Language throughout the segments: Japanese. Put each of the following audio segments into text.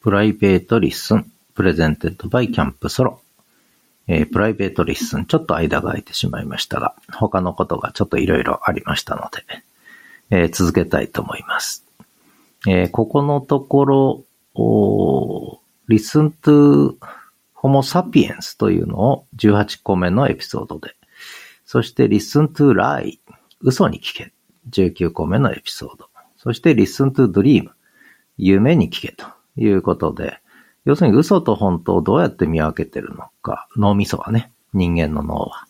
Private Listen、presented by Camp Solo。えー、 Private Listen、ちょっと間が空いてしまいましたが、他のことがちょっといろいろありましたので、えー、続けたいと思います。えー、ここのところ、Listen to Homo sapiens というのを18個目のエピソードで、そして Listen to Lie 嘘に聞け19個目のエピソード、そして Listen to Dream 夢に聞けということで、要するに嘘と本当をどうやって見分けてるのか、脳みそはね、人間の脳は。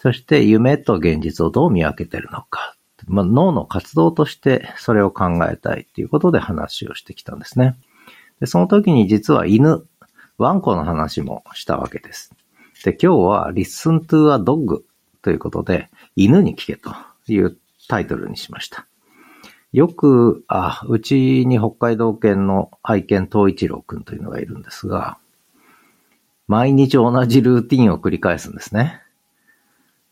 そして夢と現実をどう見分けてるのか。まあ、脳の活動としてそれを考えたいっていうことで話をしてきたんですね。で、その時に実は犬、ワンコの話もしたわけです。で、今日は Listen to a Dog ということで、犬に聞けというタイトルにしました。よく、あ、うちに北海道犬の愛犬東一郎くんというのがいるんですが、毎日同じルーティンを繰り返すんですね。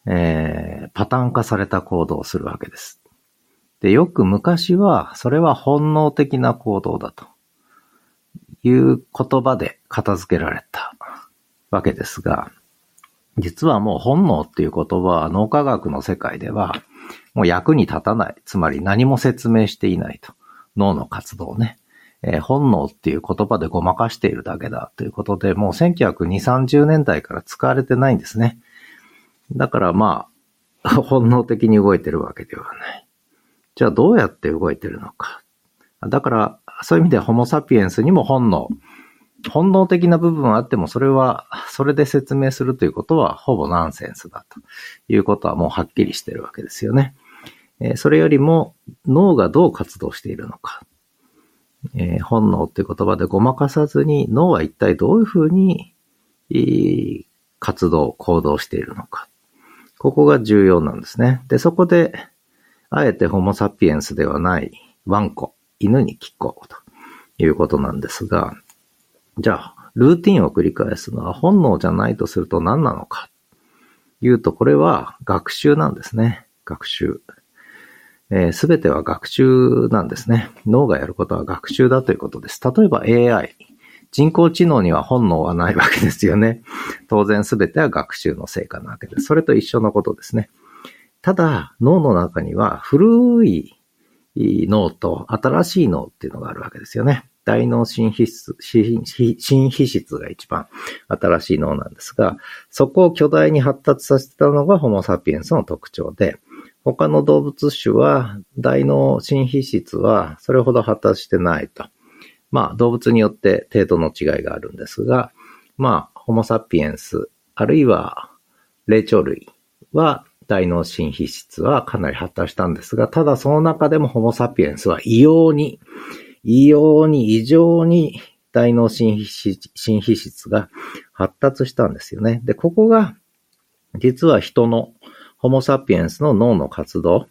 えー、パターン化された行動をするわけです。で、よく昔は、それは本能的な行動だと。いう言葉で片付けられたわけですが、実はもう本能っていう言葉は脳科学の世界ではもう役に立たない。つまり何も説明していないと。脳の活動ね。えー、本能っていう言葉でごまかしているだけだということで、もう1920、30年代から使われてないんですね。だからまあ、本能的に動いてるわけではない。じゃあどうやって動いてるのか。だから、そういう意味でホモサピエンスにも本能、本能的な部分はあっても、それは、それで説明するということは、ほぼナンセンスだということはもうはっきりしてるわけですよね。えそれよりも、脳がどう活動しているのか。え、本能っていう言葉でごまかさずに、脳は一体どういうふうに、活動、行動しているのか。ここが重要なんですね。で、そこで、あえてホモサピエンスではないワンコ、犬に聞こうということなんですが、じゃあ、ルーティンを繰り返すのは本能じゃないとすると何なのか。言うと、これは学習なんですね。学習。す、え、べ、ては学習なんですね。脳がやることは学習だということです。例えば AI。人工知能には本能はないわけですよね。当然すべては学習の成果なわけです。それと一緒のことですね。ただ、脳の中には古い脳と新しい脳っていうのがあるわけですよね。大脳新皮質、新皮質が一番新しい脳なんですが、そこを巨大に発達させたのがホモサピエンスの特徴で、他の動物種は大脳新皮質はそれほど発達してないと。まあ動物によって程度の違いがあるんですが、まあホモサピエンス、あるいは霊長類は大脳新皮質はかなり発達したんですが、ただその中でもホモサピエンスは異様に異様に異常に大脳新皮質が発達したんですよね。で、ここが実は人のホモサピエンスの脳の活動、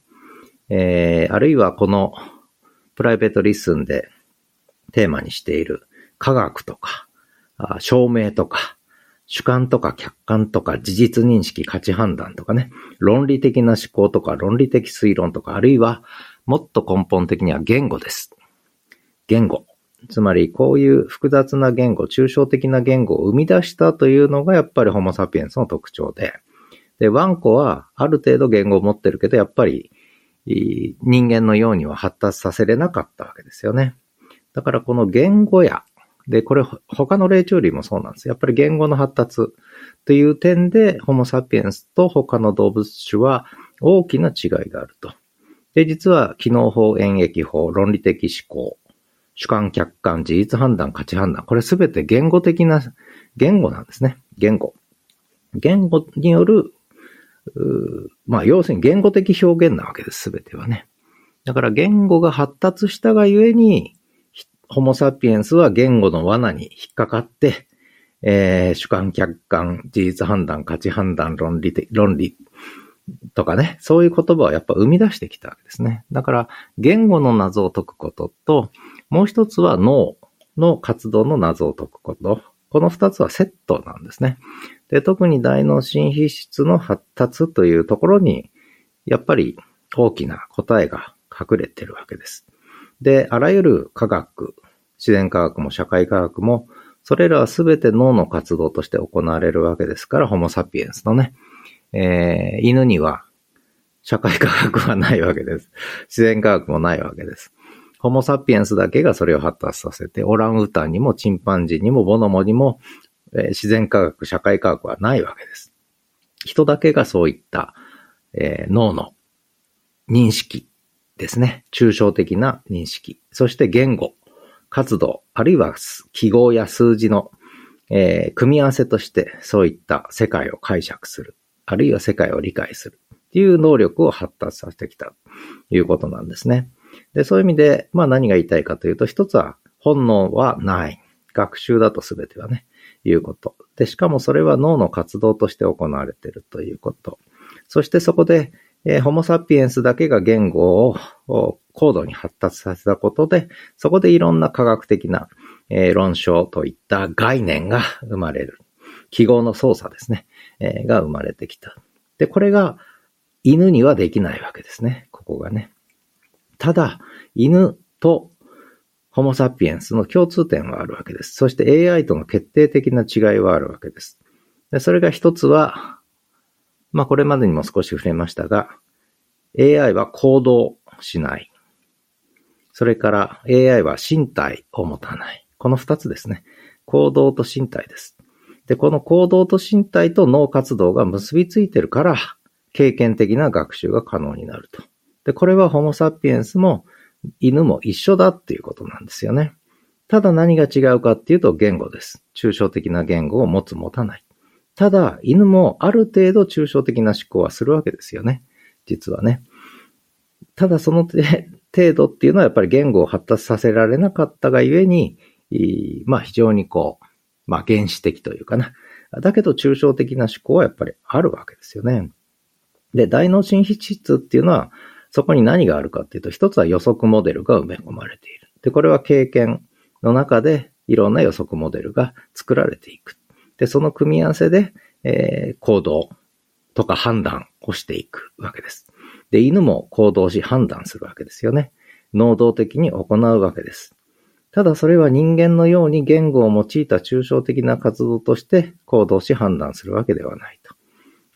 えー、あるいはこのプライベートリッスンでテーマにしている科学とか、証明とか、主観とか客観とか事実認識価値判断とかね、論理的な思考とか論理的推論とか、あるいはもっと根本的には言語です。言語。つまり、こういう複雑な言語、抽象的な言語を生み出したというのが、やっぱりホモサピエンスの特徴で。で、ワンコは、ある程度言語を持ってるけど、やっぱり、人間のようには発達させれなかったわけですよね。だから、この言語や、で、これ、他の霊長類もそうなんですやっぱり言語の発達という点で、ホモサピエンスと他の動物種は大きな違いがあると。で、実は、機能法、演劇法、論理的思考、主観、客観、事実判断、価値判断。これすべて言語的な言語なんですね。言語。言語による、まあ、要するに言語的表現なわけです、すべてはね。だから言語が発達したがゆえに、ホモサピエンスは言語の罠に引っかかって、えー、主観、客観、事実判断、価値判断、論理的、論理とかね、そういう言葉をやっぱ生み出してきたわけですね。だから、言語の謎を解くことと、もう一つは脳の活動の謎を解くこと。この二つはセットなんですね。で、特に大脳新皮質の発達というところに、やっぱり大きな答えが隠れてるわけです。で、あらゆる科学、自然科学も社会科学も、それらはすべて脳の活動として行われるわけですから、ホモサピエンスのね、えー、犬には社会科学はないわけです。自然科学もないわけです。ホモサピエンスだけがそれを発達させて、オランウータンにもチンパンジーにもボノモにも、えー、自然科学、社会科学はないわけです。人だけがそういった、えー、脳の認識ですね。抽象的な認識。そして言語、活動、あるいは記号や数字の、えー、組み合わせとしてそういった世界を解釈する。あるいは世界を理解する。っていう能力を発達させてきたということなんですね。で、そういう意味で、まあ何が言いたいかというと、一つは本能はない。学習だと全てはね、いうこと。で、しかもそれは脳の活動として行われているということ。そしてそこで、えー、ホモサピエンスだけが言語を高度に発達させたことで、そこでいろんな科学的な、えー、論証といった概念が生まれる。記号の操作ですね、えー、が生まれてきた。で、これが犬にはできないわけですね。ここがね。ただ、犬とホモサピエンスの共通点はあるわけです。そして AI との決定的な違いはあるわけです。でそれが一つは、まあこれまでにも少し触れましたが、AI は行動しない。それから AI は身体を持たない。この二つですね。行動と身体です。で、この行動と身体と脳活動が結びついてるから、経験的な学習が可能になると。で、これはホモサピエンスも犬も一緒だっていうことなんですよね。ただ何が違うかっていうと言語です。抽象的な言語を持つ持たない。ただ、犬もある程度抽象的な思考はするわけですよね。実はね。ただその程度っていうのはやっぱり言語を発達させられなかったがゆえに、まあ非常にこう、まあ原始的というかな。だけど抽象的な思考はやっぱりあるわけですよね。で、大脳新皮質っていうのは、そこに何があるかっていうと、一つは予測モデルが埋め込まれている。で、これは経験の中でいろんな予測モデルが作られていく。で、その組み合わせで、えー、行動とか判断をしていくわけです。で、犬も行動し判断するわけですよね。能動的に行うわけです。ただそれは人間のように言語を用いた抽象的な活動として行動し判断するわけではないと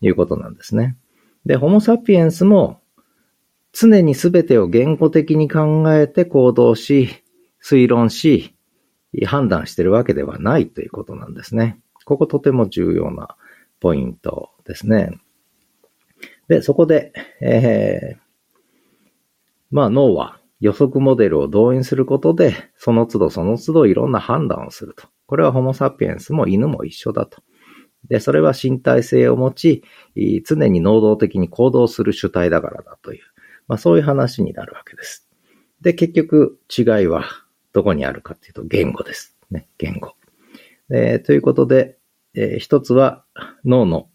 いうことなんですね。で、ホモサピエンスも常に全てを言語的に考えて行動し、推論し、判断してるわけではないということなんですね。こことても重要なポイントですね。で、そこで、えー、まあ脳は予測モデルを動員することで、その都度その都度いろんな判断をすると。これはホモサピエンスも犬も一緒だと。で、それは身体性を持ち、常に能動的に行動する主体だからだという、まあそういう話になるわけです。で、結局違いはどこにあるかっていうと言語です。ね、言語。えということで、えー、一つは脳の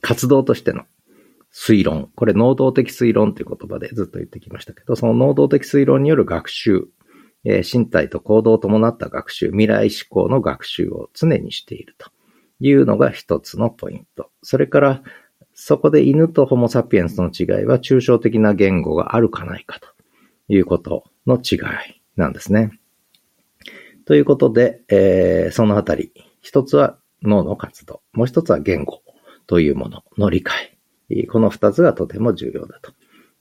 活動としての推論。これ、能動的推論という言葉でずっと言ってきましたけど、その能動的推論による学習。えー、身体と行動を伴った学習、未来志向の学習を常にしているというのが一つのポイント。それから、そこで犬とホモサピエンスの違いは抽象的な言語があるかないかということの違いなんですね。ということで、えー、そのあたり、一つは脳の活動、もう一つは言語というものの理解。この二つがとても重要だと。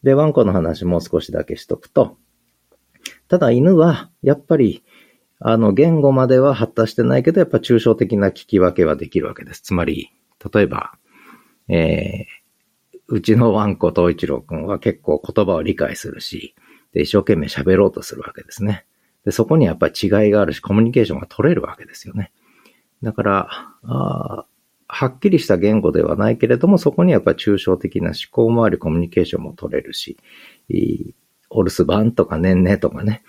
で、ワンコの話もう少しだけしとくと、ただ犬は、やっぱり、あの、言語までは発達してないけど、やっぱ抽象的な聞き分けはできるわけです。つまり、例えば、えー、うちのワンコ東一郎くんは結構言葉を理解するし、で、一生懸命喋ろうとするわけですね。で、そこにやっぱり違いがあるし、コミュニケーションが取れるわけですよね。だから、あはっきりした言語ではないけれども、そこにやっぱり抽象的な思考もあり、コミュニケーションも取れるし、お留守番とか年々とかね、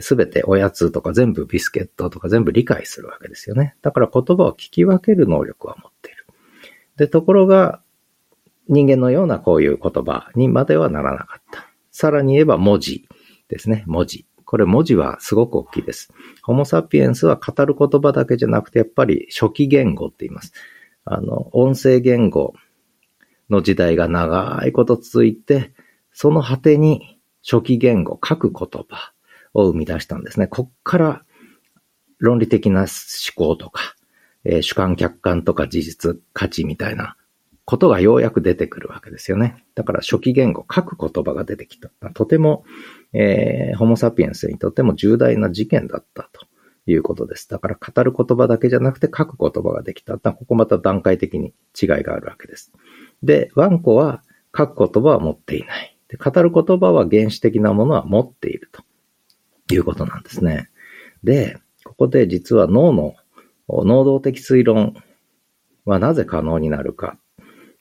す、え、べ、ておやつとか全部ビスケットとか全部理解するわけですよね。だから言葉を聞き分ける能力は持っている。で、ところが、人間のようなこういう言葉にまではならなかった。さらに言えば文字ですね。文字。これ文字はすごく大きいです。ホモサピエンスは語る言葉だけじゃなくて、やっぱり初期言語って言います。あの、音声言語の時代が長いこと続いて、その果てに初期言語、書く言葉を生み出したんですね。こっから論理的な思考とか、えー、主観客観とか事実価値みたいなことがようやく出てくるわけですよね。だから初期言語、書く言葉が出てきた。とても、えー、ホモサピエンスにとっても重大な事件だったということです。だから語る言葉だけじゃなくて書く言葉ができた。ここまた段階的に違いがあるわけです。で、ワンコは書く言葉は持っていない。で語る言葉は原始的なものは持っているということなんですね。で、ここで実は脳の能動的推論はなぜ可能になるか、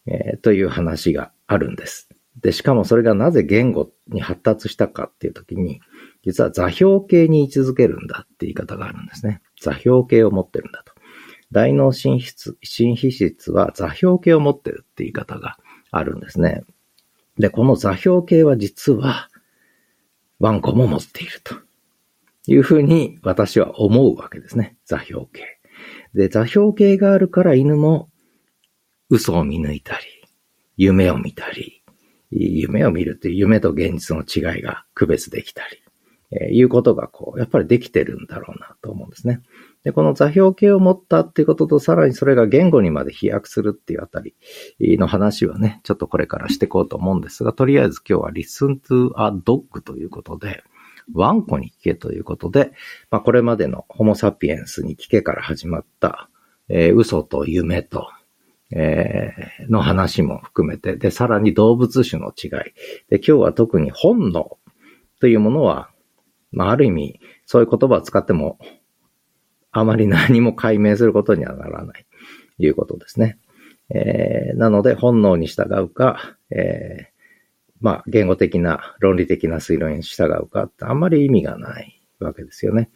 えー、という話があるんです。で、しかもそれがなぜ言語に発達したかっていう時に、実は座標系に位置づけるんだって言い方があるんですね。座標系を持ってるんだと。大脳新質、新皮質は座標系を持ってるって言い方があるんですね。で、この座標系は実は、ワンコも持っているというふうに私は思うわけですね。座標系。で、座標系があるから犬も嘘を見抜いたり、夢を見たり、夢を見るっていう夢と現実の違いが区別できたり、えー、いうことがこう、やっぱりできてるんだろうなと思うんですね。で、この座標系を持ったっていうことと、さらにそれが言語にまで飛躍するっていうあたりの話はね、ちょっとこれからしていこうと思うんですが、とりあえず今日は listen to a dog ということで、ワンコに聞けということで、まあこれまでのホモサピエンスに聞けから始まった、えー、嘘と夢と、えー、の話も含めて、で、さらに動物種の違い。で、今日は特に本能というものは、まあある意味、そういう言葉を使ってもあまり何も解明することにはならないということですね。えー、なので本能に従うか、え、まあ言語的な論理的な推論に従うかってあんまり意味がないわけですよね。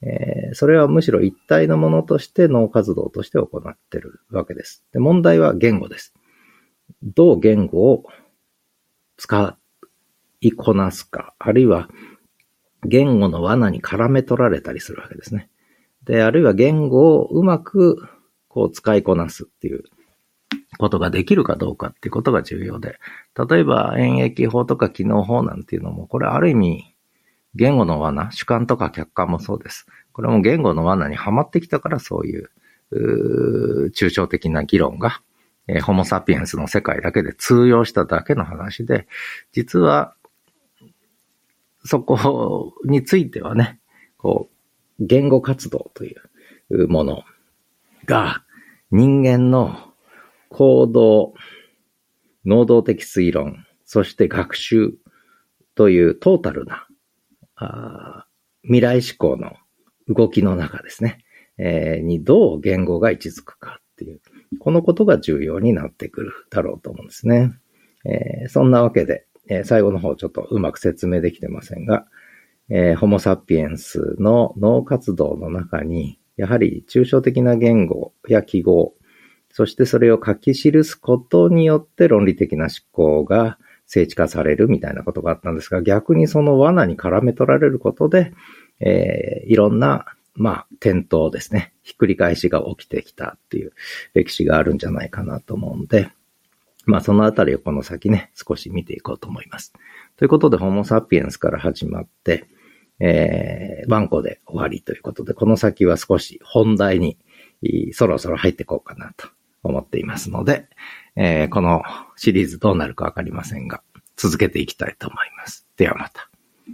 えー、それはむしろ一体のものとして脳活動として行っているわけです。で問題は言語です。どう言語を使いこなすか、あるいは言語の罠に絡め取られたりするわけですね。で、あるいは言語をうまくこう使いこなすっていうことができるかどうかっていうことが重要で、例えば演疫法とか機能法なんていうのも、これある意味言語の罠、主観とか客観もそうです。これも言語の罠にはまってきたからそういう、う抽象的な議論が、えー、ホモサピエンスの世界だけで通用しただけの話で、実は、そこについてはね、こう、言語活動というものが人間の行動、能動的推論、そして学習というトータルなあ未来思考の動きの中ですね、えー、にどう言語が位置づくかっていう、このことが重要になってくるだろうと思うんですね。えー、そんなわけで、えー、最後の方ちょっとうまく説明できてませんが、えー、ホモサピエンスの脳活動の中に、やはり抽象的な言語や記号、そしてそれを書き記すことによって論理的な思考が聖地化されるみたいなことがあったんですが、逆にその罠に絡め取られることで、えー、いろんな、まあ、転倒ですね。ひっくり返しが起きてきたっていう歴史があるんじゃないかなと思うんで、まあそのあたりをこの先ね、少し見ていこうと思います。ということで、ホモサピエンスから始まって、えー、ワンコで終わりということで、この先は少し本題にそろそろ入っていこうかなと思っていますので、えー、このシリーズどうなるかわかりませんが、続けていきたいと思います。ではまた。